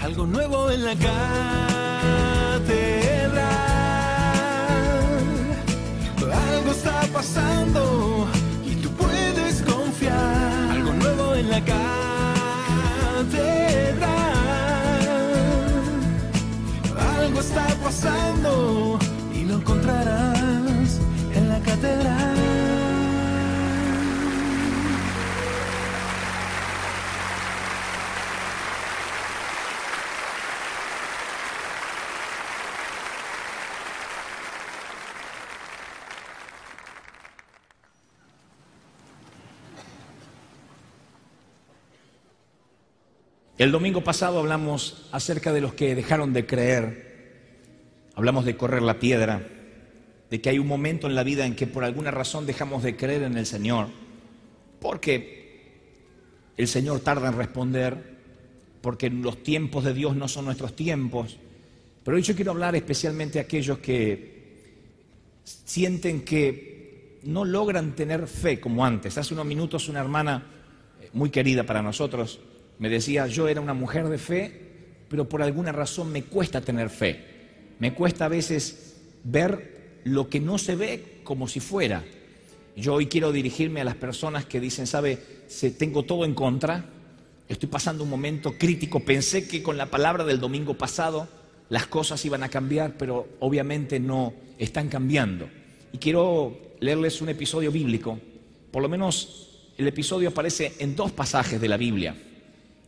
algo nuevo en la catedral. Algo está pasando y tú puedes confiar, algo nuevo en la catedral. Algo está pasando El domingo pasado hablamos acerca de los que dejaron de creer, hablamos de correr la piedra, de que hay un momento en la vida en que por alguna razón dejamos de creer en el Señor, porque el Señor tarda en responder, porque los tiempos de Dios no son nuestros tiempos. Pero hoy yo quiero hablar especialmente a aquellos que sienten que no logran tener fe como antes. Hace unos minutos una hermana eh, muy querida para nosotros me decía, yo era una mujer de fe, pero por alguna razón me cuesta tener fe. Me cuesta a veces ver lo que no se ve como si fuera. Yo hoy quiero dirigirme a las personas que dicen, sabe, tengo todo en contra, estoy pasando un momento crítico, pensé que con la palabra del domingo pasado las cosas iban a cambiar, pero obviamente no están cambiando. Y quiero leerles un episodio bíblico, por lo menos el episodio aparece en dos pasajes de la Biblia.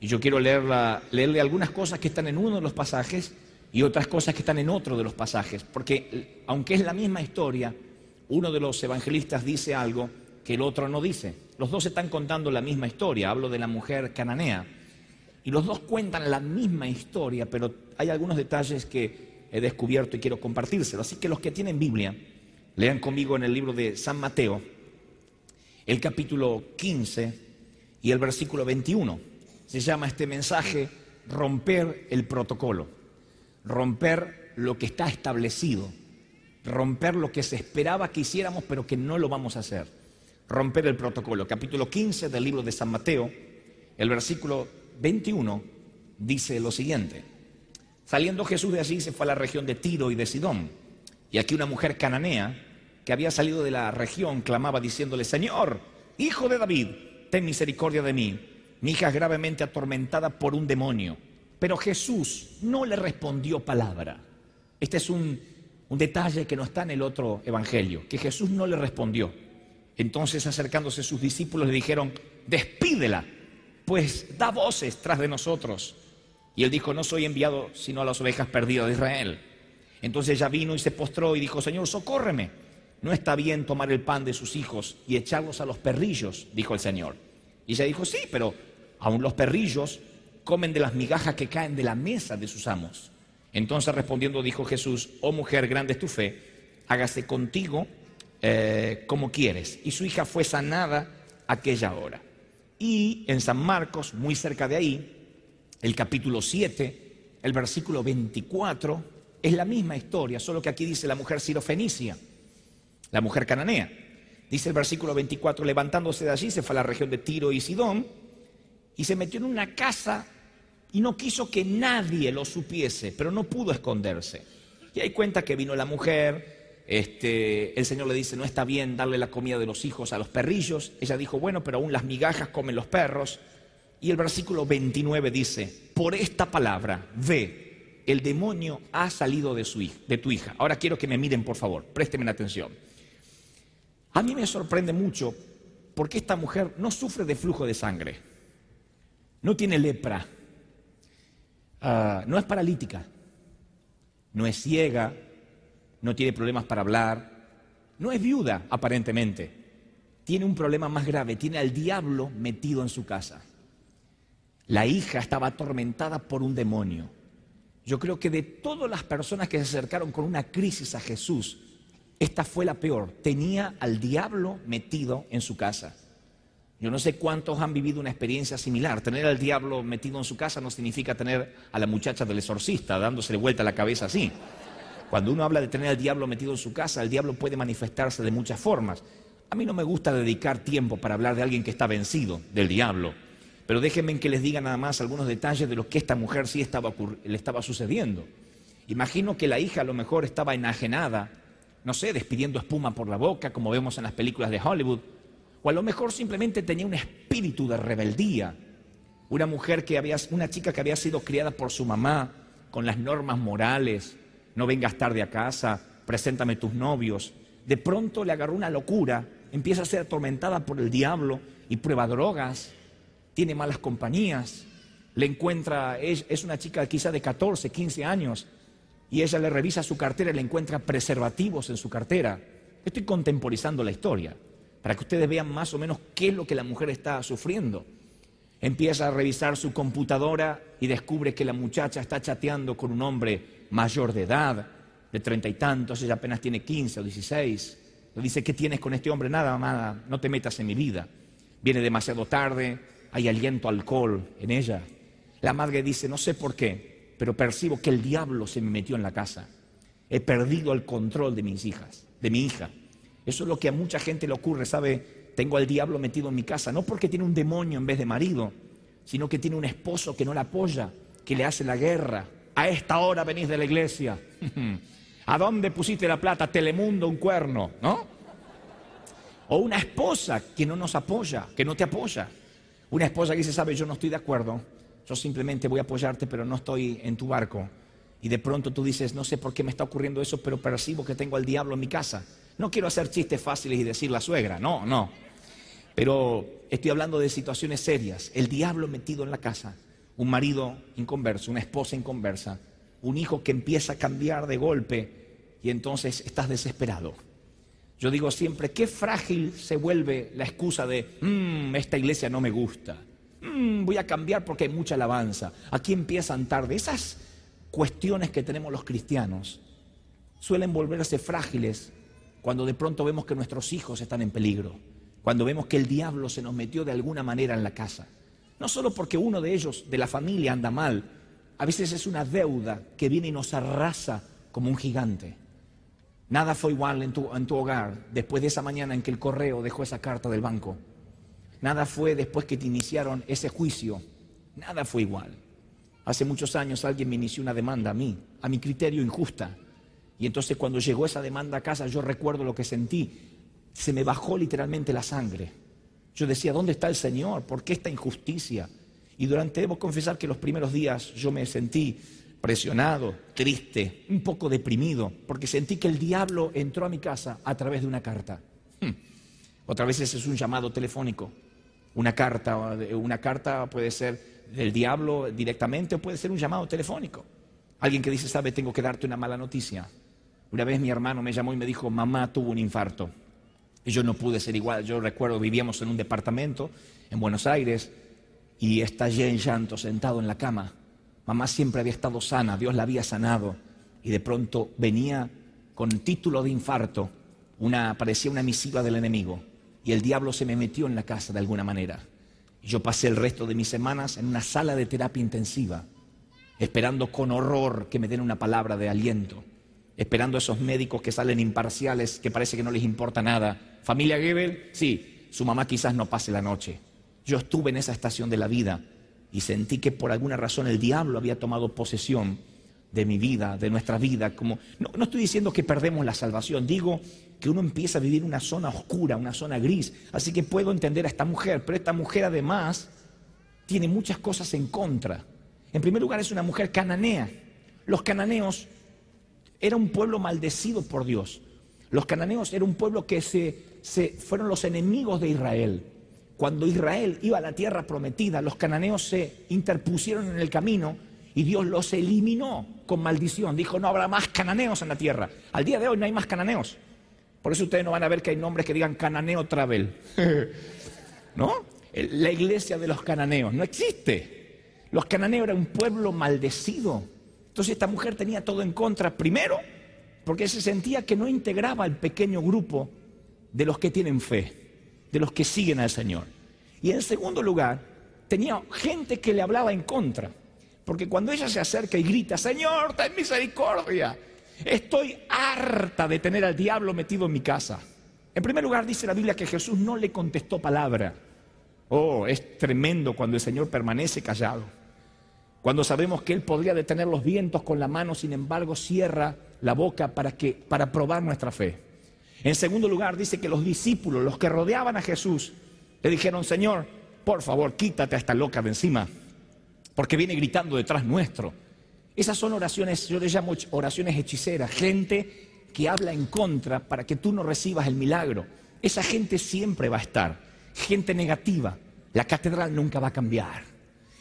Y yo quiero leerle algunas cosas que están en uno de los pasajes y otras cosas que están en otro de los pasajes. Porque aunque es la misma historia, uno de los evangelistas dice algo que el otro no dice. Los dos están contando la misma historia. Hablo de la mujer cananea. Y los dos cuentan la misma historia, pero hay algunos detalles que he descubierto y quiero compartírselos. Así que los que tienen Biblia, lean conmigo en el libro de San Mateo, el capítulo 15 y el versículo 21 se llama este mensaje romper el protocolo, romper lo que está establecido, romper lo que se esperaba que hiciéramos pero que no lo vamos a hacer, romper el protocolo. Capítulo 15 del libro de San Mateo, el versículo 21 dice lo siguiente. Saliendo Jesús de allí se fue a la región de Tiro y de Sidón. Y aquí una mujer cananea que había salido de la región clamaba diciéndole, Señor, hijo de David, ten misericordia de mí mi hija es gravemente atormentada por un demonio. Pero Jesús no le respondió palabra. Este es un, un, detalle que no está en el otro evangelio, que Jesús no le respondió. Entonces acercándose sus discípulos le dijeron, despídela, pues da voces tras de nosotros. Y él dijo, no soy enviado sino a las ovejas perdidas de Israel. Entonces ella vino y se postró y dijo, Señor, socórreme. No está bien tomar el pan de sus hijos y echarlos a los perrillos, dijo el Señor. Y ella dijo, sí, pero Aún los perrillos comen de las migajas que caen de la mesa de sus amos. Entonces respondiendo dijo Jesús, oh mujer, grande es tu fe, hágase contigo eh, como quieres. Y su hija fue sanada aquella hora. Y en San Marcos, muy cerca de ahí, el capítulo 7, el versículo 24, es la misma historia, solo que aquí dice la mujer sirofenicia, la mujer cananea. Dice el versículo 24, levantándose de allí se fue a la región de Tiro y Sidón y se metió en una casa y no quiso que nadie lo supiese, pero no pudo esconderse. Y ahí cuenta que vino la mujer, este, el Señor le dice, no está bien darle la comida de los hijos a los perrillos. Ella dijo, bueno, pero aún las migajas comen los perros. Y el versículo 29 dice, por esta palabra, ve, el demonio ha salido de, su, de tu hija. Ahora quiero que me miren, por favor, présteme atención. A mí me sorprende mucho porque esta mujer no sufre de flujo de sangre no tiene lepra, ah, no es paralítica, no es ciega, no tiene problemas para hablar, no es viuda aparentemente, tiene un problema más grave, tiene al diablo metido en su casa. La hija estaba atormentada por un demonio. Yo creo que de todas las personas que se acercaron con una crisis a Jesús, esta fue la peor. Tenía al diablo metido en su casa. Yo no sé cuántos han vivido una experiencia similar. Tener al diablo metido en su casa no significa tener a la muchacha del exorcista dándose vuelta la cabeza así. Cuando uno habla de tener al diablo metido en su casa, el diablo puede manifestarse de muchas formas. A mí no me gusta dedicar tiempo para hablar de alguien que está vencido del diablo, Pero déjenme que les diga nada más algunos detalles de lo que esta mujer sí le estaba sucediendo. Imagino que la hija a lo mejor estaba enajenada, no sé, despidiendo espuma por la boca, como vemos en las películas de Hollywood, o a lo mejor simplemente tenía un espíritu de rebeldía. Una mujer que había, una chica que había sido criada por su mamá con las normas morales, no vengas tarde a casa, preséntame tus novios. De pronto le agarró una locura, empieza a ser atormentada por el diablo y prueba drogas, tiene malas compañías, le encuentra, es, una chica quizá de 14, 15 años, y ella le revisa su cartera y le encuentra preservativos en su cartera. Estoy contemporizando la historia para que ustedes vean más o menos qué es lo que la mujer está sufriendo. Empieza a revisar su computadora y descubre que la muchacha está chateando con un hombre mayor de edad, de treinta y tantos, ella apenas tiene quince o dieciséis. Le dice, ¿qué tienes con este hombre? Nada, nada, no te metas en mi vida. Viene demasiado tarde, hay aliento alcohol en ella. La madre dice, no sé por qué, pero percibo que el diablo se me metió en la casa. He perdido el control de mis hijas, de mi hija. Eso es lo que a mucha gente le ocurre, ¿sabe? Tengo al diablo metido en mi casa, no porque tiene un demonio en vez de marido, sino que tiene un esposo que no la apoya, que le hace la guerra. A esta hora venís de la iglesia. ¿A dónde pusiste la plata? Telemundo, un cuerno, ¿no? O una esposa que no nos apoya, que no te apoya. Una esposa que dice, sabe, yo no estoy de acuerdo, yo simplemente voy a apoyarte, pero no estoy en tu barco. Y de pronto tú dices, no sé por qué me está ocurriendo eso, pero percibo que tengo al diablo en mi casa. No quiero hacer chistes fáciles y decir la suegra, no, no. Pero estoy hablando de situaciones serias. El diablo metido en la casa, un marido inconverso, una esposa inconversa, un hijo que empieza a cambiar de golpe y entonces estás desesperado. Yo digo siempre, qué frágil se vuelve la excusa de, mmm, esta iglesia no me gusta. Mm, voy a cambiar porque hay mucha alabanza. Aquí empiezan tarde. Esas cuestiones que tenemos los cristianos suelen volverse frágiles cuando de pronto vemos que nuestros hijos están en peligro, cuando vemos que el diablo se nos metió de alguna manera en la casa. No solo porque uno de ellos, de la familia, anda mal, a veces es una deuda que viene y nos arrasa como un gigante. Nada fue igual en tu, en tu hogar después de esa mañana en que el correo dejó esa carta del banco. Nada fue después que te iniciaron ese juicio. Nada fue igual. Hace muchos años alguien me inició una demanda a mí, a mi criterio injusta. Y entonces cuando llegó esa demanda a casa yo recuerdo lo que sentí. Se me bajó literalmente la sangre. Yo decía, ¿dónde está el Señor? ¿Por qué esta injusticia? Y durante, debo confesar que los primeros días yo me sentí presionado, triste, un poco deprimido, porque sentí que el diablo entró a mi casa a través de una carta. Hmm. Otra vez es un llamado telefónico. Una carta, una carta puede ser del diablo directamente o puede ser un llamado telefónico. Alguien que dice, sabe, tengo que darte una mala noticia. Una vez mi hermano me llamó y me dijo, mamá tuvo un infarto. Y yo no pude ser igual. Yo recuerdo, vivíamos en un departamento en Buenos Aires y estallé en llanto sentado en la cama. Mamá siempre había estado sana, Dios la había sanado. Y de pronto venía con título de infarto, una, parecía una misiva del enemigo y el diablo se me metió en la casa de alguna manera. Yo pasé el resto de mis semanas en una sala de terapia intensiva, esperando con horror que me den una palabra de aliento, esperando a esos médicos que salen imparciales, que parece que no les importa nada. Familia Gebel, sí, su mamá quizás no pase la noche. Yo estuve en esa estación de la vida y sentí que por alguna razón el diablo había tomado posesión de mi vida, de nuestra vida. Como, no, no estoy diciendo que perdemos la salvación, digo que uno empieza a vivir una zona oscura, una zona gris. Así que puedo entender a esta mujer, pero esta mujer además tiene muchas cosas en contra. En primer lugar es una mujer cananea. Los cananeos era un pueblo maldecido por Dios. Los cananeos era un pueblo que se, se fueron los enemigos de Israel. Cuando Israel iba a la tierra prometida, los cananeos se interpusieron en el camino y Dios los eliminó con maldición. Dijo, no habrá más cananeos en la tierra. Al día de hoy no hay más cananeos. Por eso ustedes no van a ver que hay nombres que digan cananeo travel. ¿No? La iglesia de los cananeos no existe. Los cananeos eran un pueblo maldecido. Entonces esta mujer tenía todo en contra. Primero, porque se sentía que no integraba el pequeño grupo de los que tienen fe, de los que siguen al Señor. Y en segundo lugar, tenía gente que le hablaba en contra. Porque cuando ella se acerca y grita, Señor, ten misericordia, Estoy harta de tener al diablo metido en mi casa. En primer lugar dice la Biblia que Jesús no le contestó palabra. Oh, es tremendo cuando el Señor permanece callado. Cuando sabemos que Él podría detener los vientos con la mano, sin embargo cierra la boca para, que, para probar nuestra fe. En segundo lugar, dice que los discípulos, los que rodeaban a Jesús, le dijeron, Señor, por favor, quítate a esta loca de encima, porque viene gritando detrás nuestro. Esas son oraciones, yo les llamo oraciones hechiceras, gente que habla en contra para que tú no recibas el milagro. Esa gente siempre va a estar, gente negativa. La catedral nunca va a cambiar.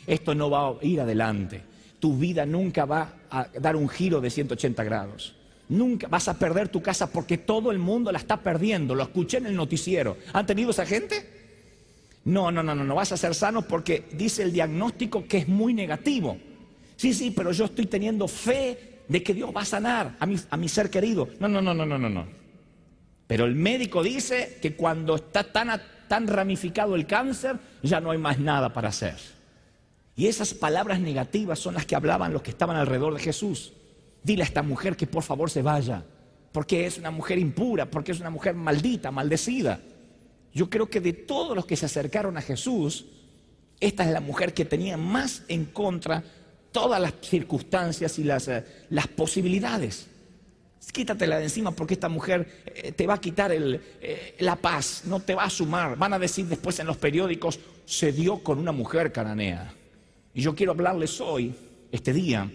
Esto no va a ir adelante. Tu vida nunca va a dar un giro de 180 grados. Nunca vas a perder tu casa porque todo el mundo la está perdiendo. Lo escuché en el noticiero. ¿Han tenido esa gente? No, no, no, no, no vas a ser sano porque dice el diagnóstico que es muy negativo. Sí, sí, pero yo estoy teniendo fe de que Dios va a sanar a mi, ser querido. No, no, no, no, no, no. Pero el médico dice que cuando está tan ramificado el cáncer, ya no hay más nada para hacer. Y esas palabras negativas son las que hablaban los que estaban alrededor de Jesús. Dile a esta mujer que por favor se vaya, porque es una mujer impura, porque es una mujer maldita, maldecida. Yo creo que de todos los que se acercaron a Jesús, esta es la mujer que tenía más en contra todas las circunstancias y las, eh, posibilidades. Quítatela de encima porque esta mujer eh, te va a quitar eh, la paz, no te va a sumar. Van a decir después en los periódicos, se dio con una mujer cananea. Y yo quiero hablarles hoy, este día,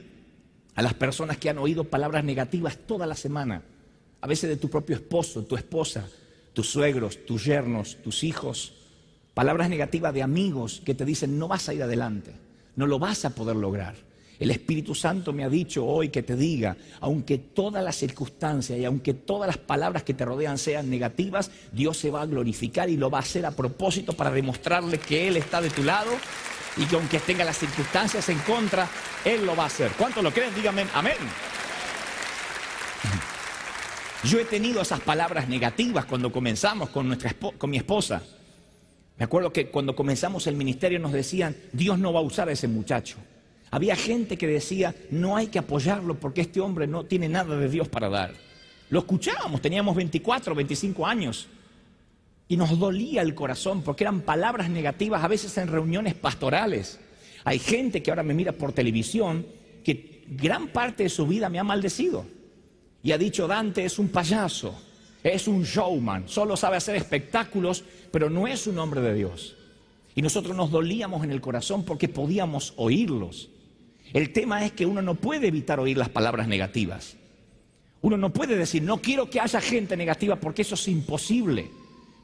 a las personas que han oído palabras negativas toda la semana, a veces de tu propio esposo, tu esposa, tus suegros, tus yernos, tus hijos, palabras negativas de amigos que te dicen no vas a ir adelante, no lo vas a poder lograr. El Espíritu Santo me ha dicho hoy que te diga, aunque todas las circunstancias y aunque todas las palabras que te rodean sean negativas, Dios se va a glorificar y lo va a hacer a propósito para demostrarle que Él está de tu lado y que aunque tenga las circunstancias en contra, Él lo va a hacer. ¿Cuántos lo creen? Díganme amén. Yo he tenido esas palabras negativas cuando comenzamos con, nuestra, con mi esposa. Me acuerdo que cuando comenzamos el ministerio nos decían, Dios no va a usar a ese muchacho. Había gente que decía, no hay que apoyarlo porque este hombre no tiene nada de Dios para dar. Lo escuchábamos, teníamos 24, 25 años. Y nos dolía el corazón porque eran palabras negativas a veces en reuniones pastorales. Hay gente que ahora me mira por televisión que gran parte de su vida me ha maldecido y ha dicho Dante es un payaso, es un showman, solo sabe hacer espectáculos, pero no es un hombre de Dios. Y nosotros nos dolíamos en el corazón porque podíamos oírlos. El tema es que uno no puede evitar oír las palabras negativas. Uno no puede decir, no quiero que haya gente negativa porque eso es imposible.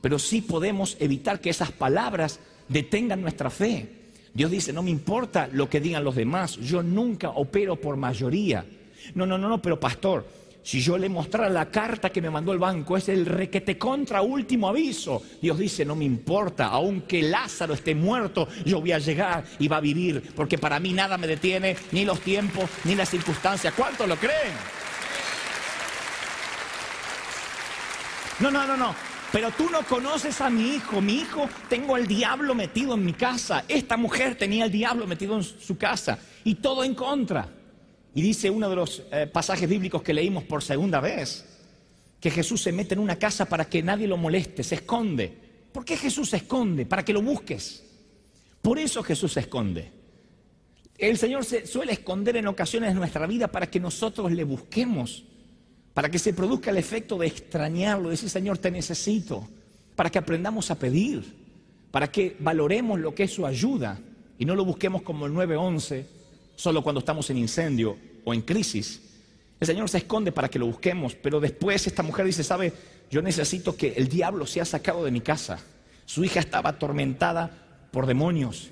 Pero sí podemos evitar que esas palabras detengan nuestra fe. Dios dice, no me importa lo que digan los demás, yo nunca opero por mayoría. No, no, no, no, pero pastor, si yo le mostrara la carta que me mandó el banco, es el requete contra último aviso. Dios dice, no me importa, aunque Lázaro esté muerto, yo voy a llegar y va a vivir, porque para mí nada me detiene, ni los tiempos, ni las circunstancias. ¿Cuántos lo creen? No, no, no, no. Pero tú no conoces a mi hijo. Mi hijo, tengo al diablo metido en mi casa. Esta mujer tenía al diablo metido en su casa. Y todo en contra. Y dice uno de los eh, pasajes bíblicos que leímos por segunda vez, que Jesús se mete en una casa para que nadie lo moleste, se esconde. ¿Por qué Jesús se esconde? Para que lo busques. Por eso Jesús se esconde. El Señor se suele esconder en ocasiones de nuestra vida para que nosotros le busquemos, para que se produzca el efecto de extrañarlo, decir, Señor, te necesito, para que aprendamos a pedir, para que valoremos lo que es su ayuda y no lo busquemos como el 911 solo cuando estamos en incendio o en crisis. El Señor se esconde para que lo busquemos, pero después esta mujer dice, sabe, yo necesito que el diablo sea sacado de mi casa. Su hija estaba atormentada por demonios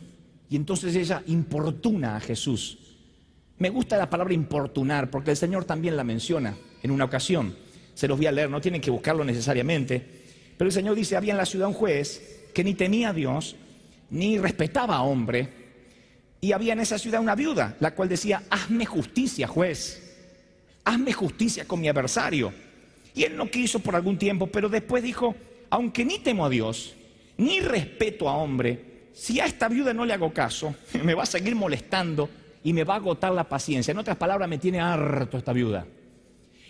y entonces ella importuna a Jesús. Me gusta la palabra importunar porque el Señor también la menciona en una ocasión. Se los voy a leer, no tienen que buscarlo necesariamente. Pero el Señor dice, había en la ciudad un juez que ni temía a Dios, ni respetaba a hombre, y había en esa ciudad una viuda, la cual decía, hazme justicia, juez, hazme justicia con mi adversario. Y él no quiso por algún tiempo, pero después dijo, aunque ni temo a Dios, ni respeto a hombre, si a esta viuda no le hago caso, me va a seguir molestando y me va a agotar la paciencia. En otras palabras, me tiene harto esta viuda.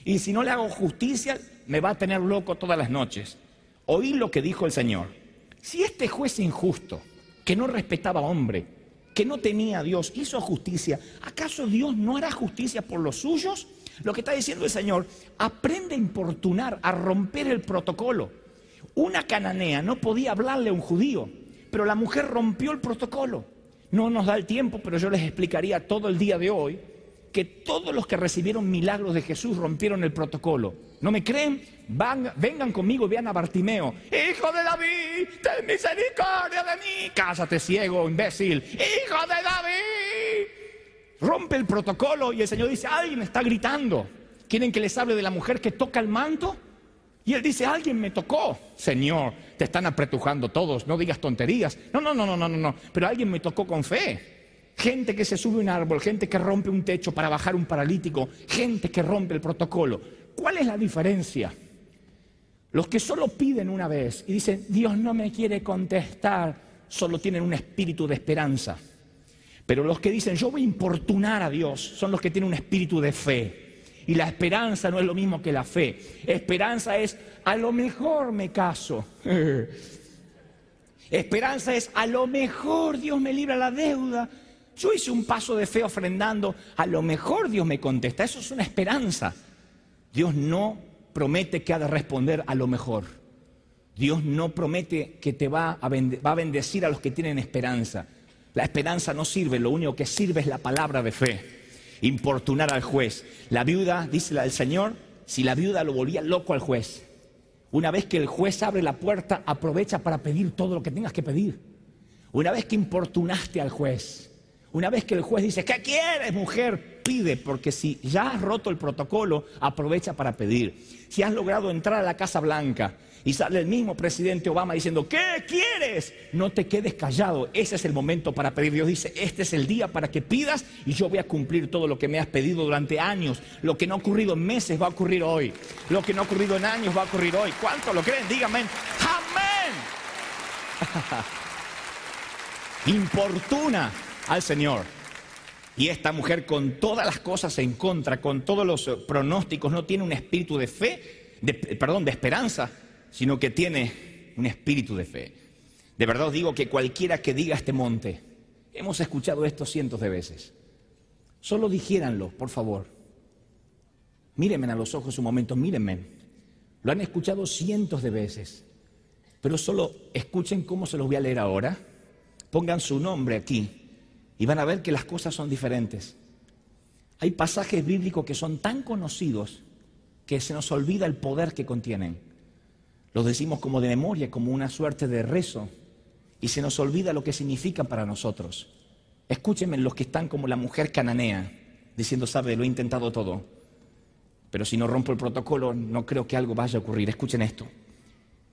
Y si no le hago justicia, me va a tener loco todas las noches. Oí lo que dijo el Señor. Si este juez injusto que no respetaba a hombre, que no temía a Dios, hizo justicia. ¿Acaso Dios no hará justicia por los suyos? Lo que está diciendo el Señor, aprende a importunar, a romper el protocolo. Una cananea no podía hablarle a un judío, pero la mujer rompió el protocolo. No nos da el tiempo, pero yo les explicaría todo el día de hoy que todos los que recibieron milagros de Jesús rompieron el protocolo. ¿No me creen? vengan conmigo y vean a Bartimeo. Hijo de David, ten misericordia de mí. Cásate ciego, imbécil. Hijo de David. Rompe el protocolo y el Señor dice, alguien está gritando. ¿Quieren que les hable de la mujer que toca el manto? Y él dice, alguien me tocó. Señor, te están apretujando todos, no digas tonterías. No, no, no, no, no, no, pero alguien me tocó con fe. Gente que se sube a un árbol, gente que rompe un techo para bajar un paralítico, gente que rompe el protocolo. ¿Cuál es la diferencia? Los que solo piden una vez y dicen, Dios no me quiere contestar, solo tienen un espíritu de esperanza. Pero los que dicen, yo voy a importunar a Dios, son los que tienen un espíritu de fe. Y la esperanza no es lo mismo que la fe. Esperanza es, a lo mejor me caso. Esperanza es, a lo mejor Dios me libra la deuda. Yo hice un paso de fe ofrendando, a lo mejor Dios me contesta. Eso es una esperanza. Dios no promete que ha de responder a lo mejor. Dios no promete que te va a, bendecir a los que tienen esperanza. La esperanza no sirve, lo único que sirve es la palabra de fe. Importunar al juez. La viuda, dice el Señor, si la viuda lo volvía loco al juez. Una vez que el juez abre la puerta, aprovecha para pedir todo lo que tengas que pedir. Una vez que importunaste al juez, una vez que el juez dice, ¿qué quieres, mujer? Pide, porque si ya has roto el protocolo, aprovecha para pedir. Si has logrado entrar a la Casa Blanca y sale el mismo presidente Obama diciendo, ¿qué quieres? No te quedes callado, ese es el momento para pedir. Dios dice, este es el día para que pidas y yo voy a cumplir todo lo que me has pedido durante años. Lo que no ha ocurrido en meses va a ocurrir hoy. Lo que no ha ocurrido en años va a ocurrir hoy. ¿Cuánto lo creen? Díganme, amén. Importuna al Señor. Y esta mujer con todas las cosas en contra, con todos los pronósticos, no tiene un espíritu de fe, de, perdón, de esperanza, sino que tiene un espíritu de fe. De verdad os digo que cualquiera que diga este monte, hemos escuchado esto cientos de veces, solo dijéranlo, por favor. Mírenme a los ojos un momento, mírenme. Lo han escuchado cientos de veces, pero solo escuchen cómo se los voy a leer ahora. Pongan su nombre aquí y van a ver que las cosas son diferentes. Hay pasajes bíblicos que son tan conocidos que se nos olvida el poder que contienen. Los decimos como de memoria, como una suerte de rezo, y se nos olvida lo que significan para nosotros. Escúchenme los que están como la mujer cananea, diciendo, sabe, lo he intentado todo, pero si no rompo el protocolo, no creo que algo vaya a ocurrir. Escuchen esto.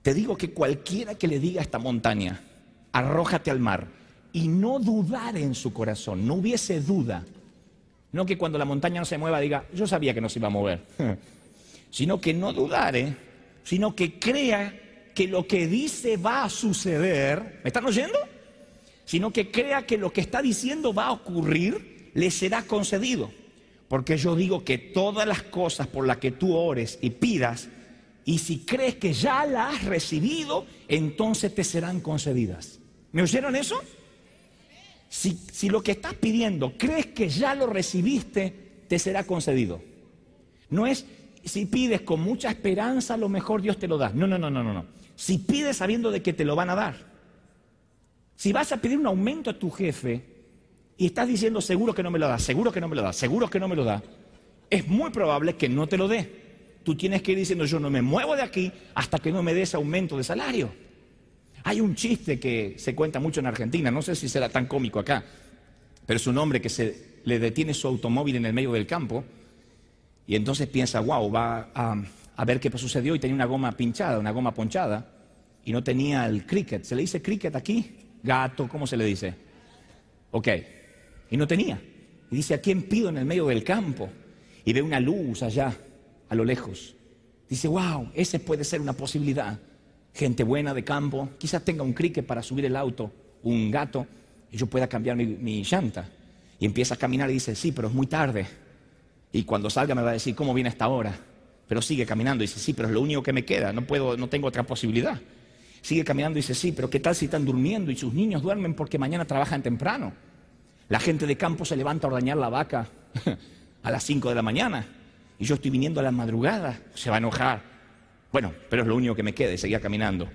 Te digo que cualquiera que le diga a esta montaña, arrójate al mar, y no dudar en su corazón, no hubiese duda. No que cuando la montaña no se mueva diga, yo sabía que no se iba a mover, sino que no dudare, sino que crea que lo que dice va a suceder, ¿me están oyendo? Sino que crea que lo que está diciendo va a ocurrir, le será concedido. Porque yo digo que todas las cosas por las que tú ores y pidas, y si crees que ya las has recibido, entonces te serán concedidas. ¿Me oyeron eso? Si, lo que estás pidiendo crees que ya lo recibiste, te será concedido. No es si pides con mucha esperanza, a lo mejor Dios te lo da. No, no, no, no, no. Si pides sabiendo de que te lo van a dar. Si vas a pedir un aumento a tu jefe y estás diciendo seguro que no me lo da, seguro que no me lo da, seguro que no me lo da, es muy probable que no te lo dé. Tú tienes que ir diciendo yo no me muevo de aquí hasta que no me des aumento de salario. Hay un chiste que se cuenta mucho en Argentina, no sé si será tan cómico acá, pero es un hombre que se le detiene su automóvil en el medio del campo y entonces piensa, wow, va a, ver qué sucedió y tenía una goma pinchada, una goma ponchada y no tenía el cricket. ¿Se le dice cricket aquí? Gato, ¿cómo se le dice? Ok, y no tenía. Y dice, ¿a quién pido en el medio del campo? Y ve una luz allá, a lo lejos. Dice, wow, ese puede ser una posibilidad gente buena de campo, quizás tenga un cricket para subir el auto, un gato, y yo pueda cambiar mi, llanta. Y empieza a caminar y dice, sí, pero es muy tarde. Y cuando salga me va a decir, ¿cómo viene esta hora? Pero sigue caminando y dice, sí, pero es lo único que me queda, no, puedo, no tengo otra posibilidad. Sigue caminando y dice, sí, pero ¿qué tal si están durmiendo y sus niños duermen porque mañana trabajan temprano? La gente de campo se levanta a ordeñar la vaca a las 5 de la mañana y yo estoy viniendo a la madrugada, se va a enojar. Bueno, pero es lo único que me queda y seguía caminando.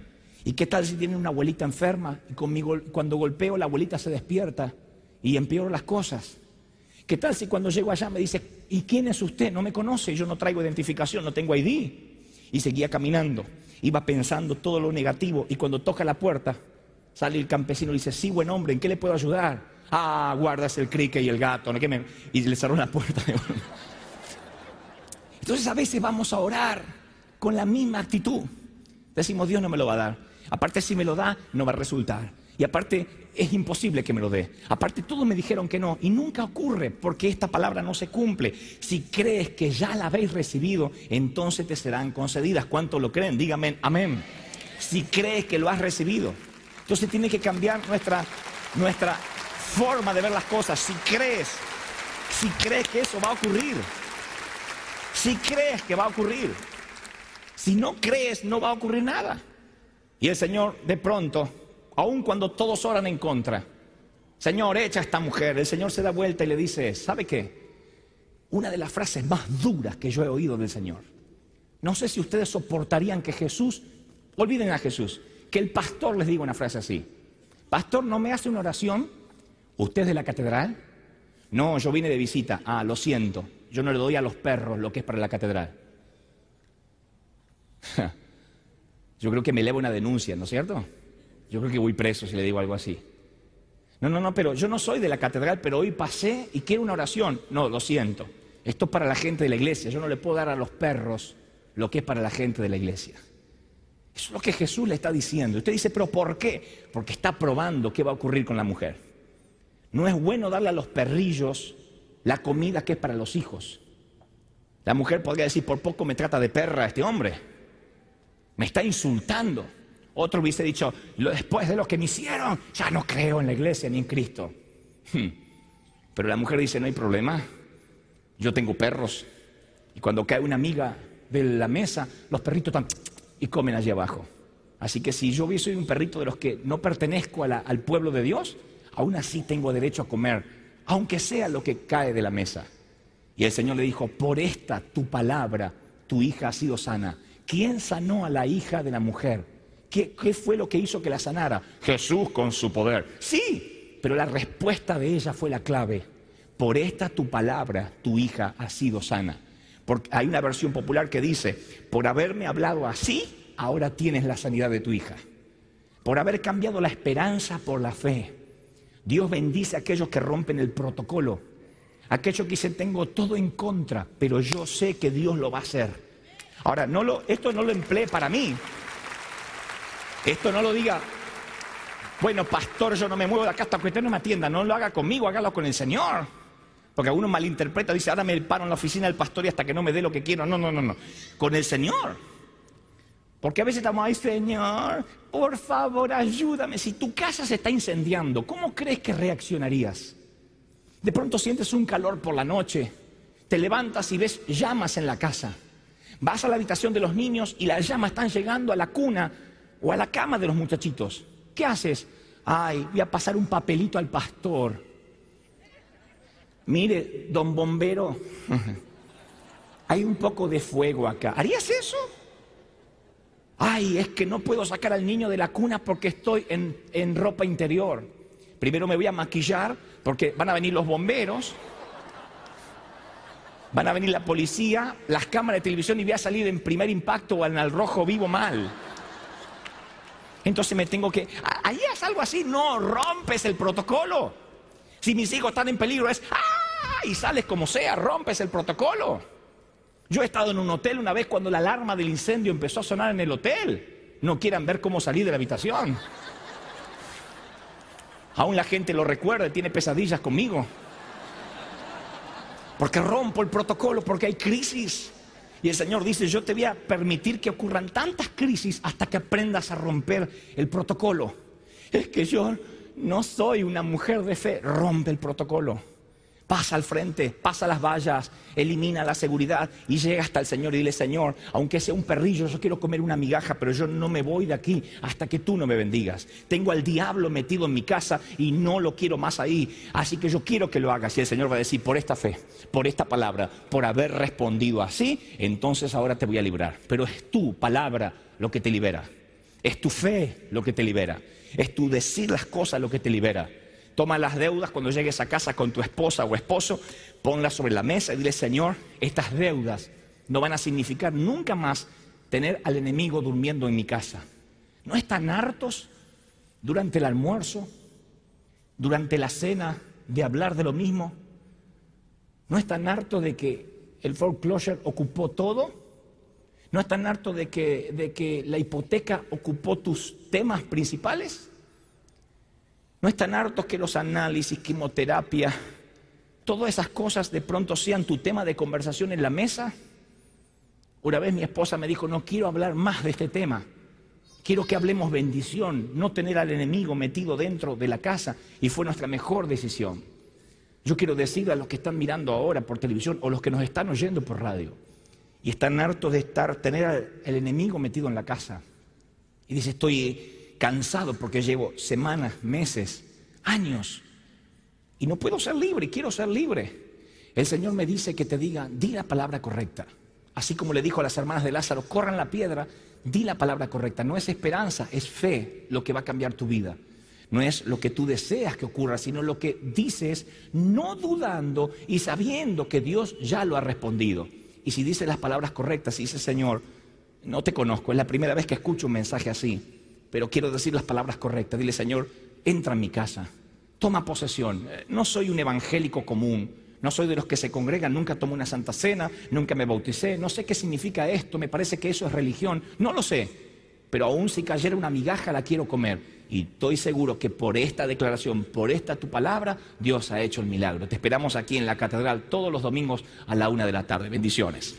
¿Y qué tal si tienen una abuelita enferma y conmigo, cuando golpeo la abuelita se despierta y empeoro las cosas? ¿Qué tal si cuando llego allá me dice, ¿y quién es usted? No me conoce, yo no traigo identificación, no tengo ID. Y seguía caminando, iba pensando todo lo negativo y cuando toca la puerta, sale el campesino y dice, sí, buen hombre, ¿en qué le puedo ayudar? Ah, guardas el crique y el gato, ¿no? y le cerró la puerta. Entonces a veces vamos a orar con la misma actitud. Decimos, Dios no me lo va a dar. Aparte, si me lo da, no va a resultar. Y aparte, es imposible que me lo dé. Aparte, todos me dijeron que no. Y nunca ocurre porque esta palabra no se cumple. Si crees que ya la habéis recibido, entonces te serán concedidas. ¿Cuánto lo creen? Dígame amén. Si crees que lo has recibido. Entonces tiene que cambiar nuestra, nuestra forma de ver las cosas. Si crees, si crees que eso va a ocurrir. Si crees que va a ocurrir. Si no crees, no va a ocurrir nada. Y el Señor de pronto, aun cuando todos oran en contra, Señor, echa a esta mujer, el Señor se da vuelta y le dice, ¿sabe qué? Una de las frases más duras que yo he oído del Señor. No sé si ustedes soportarían que Jesús, olviden a Jesús, que el pastor les diga una frase así. Pastor, ¿no me hace una oración? ¿Usted es de la catedral? No, yo vine de visita. Ah, lo siento. Yo no le doy a los perros lo que es para la catedral. Yo creo que me eleva una denuncia, ¿no es cierto? Yo creo que voy preso si le digo algo así. No, no, no, pero yo no soy de la catedral, pero hoy pasé y quiero una oración. No, lo siento. Esto es para la gente de la iglesia. Yo no le puedo dar a los perros lo que es para la gente de la iglesia. Eso es lo que Jesús le está diciendo. Usted dice, pero ¿por qué? Porque está probando qué va a ocurrir con la mujer. No es bueno darle a los perrillos la comida que es para los hijos. La mujer podría decir, por poco me trata de perra este hombre me está insultando. Otro hubiese dicho, después de lo que me hicieron, ya no creo en la iglesia ni en Cristo. Hmm. Pero la mujer dice, no hay problema, yo tengo perros. Y cuando cae una amiga de la mesa, los perritos están y comen allí abajo. Así que si yo soy un perrito de los que no pertenezco al pueblo de Dios, aún así tengo derecho a comer, aunque sea lo que cae de la mesa. Y el Señor le dijo, por esta tu palabra, tu hija ha sido sana. ¿Quién sanó a la hija de la mujer? ¿Qué, fue lo que hizo que la sanara? Jesús con su poder. Sí, pero la respuesta de ella fue la clave. Por esta tu palabra, tu hija ha sido sana. Porque hay una versión popular que dice, por haberme hablado así, ahora tienes la sanidad de tu hija. Por haber cambiado la esperanza por la fe. Dios bendice a aquellos que rompen el protocolo. Aquellos que dicen, tengo todo en contra, pero yo sé que Dios lo va a hacer. Ahora, no lo, esto no lo emplee para mí. Esto no lo diga, bueno, pastor, yo no me muevo de acá hasta que usted no me atienda. No lo haga conmigo, hágalo con el Señor. Porque alguno malinterpreta, dice, ahora me paro en la oficina del pastor y hasta que no me dé lo que quiero. No, no, no, no. Con el Señor. Porque a veces estamos ahí, Señor, por favor, ayúdame. Si tu casa se está incendiando, ¿cómo crees que reaccionarías? De pronto sientes un calor por la noche, te levantas y ves llamas en la casa. Vas a la habitación de los niños y las llamas están llegando a la cuna o a la cama de los muchachitos. ¿Qué haces? Ay, voy a pasar un papelito al pastor. Mire, don bombero, hay un poco de fuego acá. ¿Harías eso? Ay, es que no puedo sacar al niño de la cuna porque estoy en, en ropa interior. Primero me voy a maquillar porque van a venir los bomberos. Van a venir la policía, las cámaras de televisión y voy a salir en primer impacto o en el rojo vivo mal. Entonces me tengo que... Ahí es algo así, no rompes el protocolo. Si mis hijos están en peligro es... ¡Ah! Y sales como sea, rompes el protocolo. Yo he estado en un hotel una vez cuando la alarma del incendio empezó a sonar en el hotel. No quieran ver cómo salir de la habitación. Aún la gente lo recuerda y tiene pesadillas conmigo porque rompo el protocolo, porque hay crisis. Y el Señor dice, yo te voy a permitir que ocurran tantas crisis hasta que aprendas a romper el protocolo. Es que yo no soy una mujer de fe, rompe el protocolo. Pasa al frente, pasa las vallas, elimina la seguridad y llega hasta el Señor y dile, Señor, aunque sea un perrillo, yo quiero comer una migaja, pero yo no me voy de aquí hasta que tú no me bendigas. Tengo al diablo metido en mi casa y no lo quiero más ahí, así que yo quiero que lo hagas. Y el Señor va a decir, por esta fe, por esta palabra, por haber respondido así, entonces ahora te voy a librar. Pero es tu palabra lo que te libera, es tu fe lo que te libera, es tu decir las cosas lo que te libera. Toma las deudas cuando llegues a casa con tu esposa o esposo, ponlas sobre la mesa y dile, Señor, estas deudas no van a significar nunca más tener al enemigo durmiendo en mi casa. ¿No están hartos durante el almuerzo, durante la cena, de hablar de lo mismo? ¿No están hartos de que el foreclosure ocupó todo? ¿No están hartos de que, de que la hipoteca ocupó tus temas principales? ¿No están hartos que los análisis, quimioterapia, todas esas cosas de pronto sean tu tema de conversación en la mesa? Una vez mi esposa me dijo, no quiero hablar más de este tema. Quiero que hablemos bendición, no tener al enemigo metido dentro de la casa. Y fue nuestra mejor decisión. Yo quiero decir a los que están mirando ahora por televisión o los que nos están oyendo por radio y están hartos de estar, tener al enemigo metido en la casa. Y dice, estoy cansado porque llevo semanas, meses, años y no puedo ser libre, quiero ser libre. El Señor me dice que te diga, di la palabra correcta. Así como le dijo a las hermanas de Lázaro, corran la piedra, di la palabra correcta. No es esperanza, es fe lo que va a cambiar tu vida. No es lo que tú deseas que ocurra, sino lo que dices, no dudando y sabiendo que Dios ya lo ha respondido. Y si dices las palabras correctas, y dices, Señor, no te conozco, es la primera vez que escucho un mensaje así pero quiero decir las palabras correctas. Dile, Señor, entra en mi casa, toma posesión. Eh, no soy un evangélico común, no soy de los que se congregan, nunca tomo una santa cena, nunca me bauticé, no sé qué significa esto, me parece que eso es religión, no lo sé, pero aún si cayera una migaja la quiero comer. Y estoy seguro que por esta declaración, por esta tu palabra, Dios ha hecho el milagro. Te esperamos aquí en la catedral todos los domingos a la una de la tarde. Bendiciones.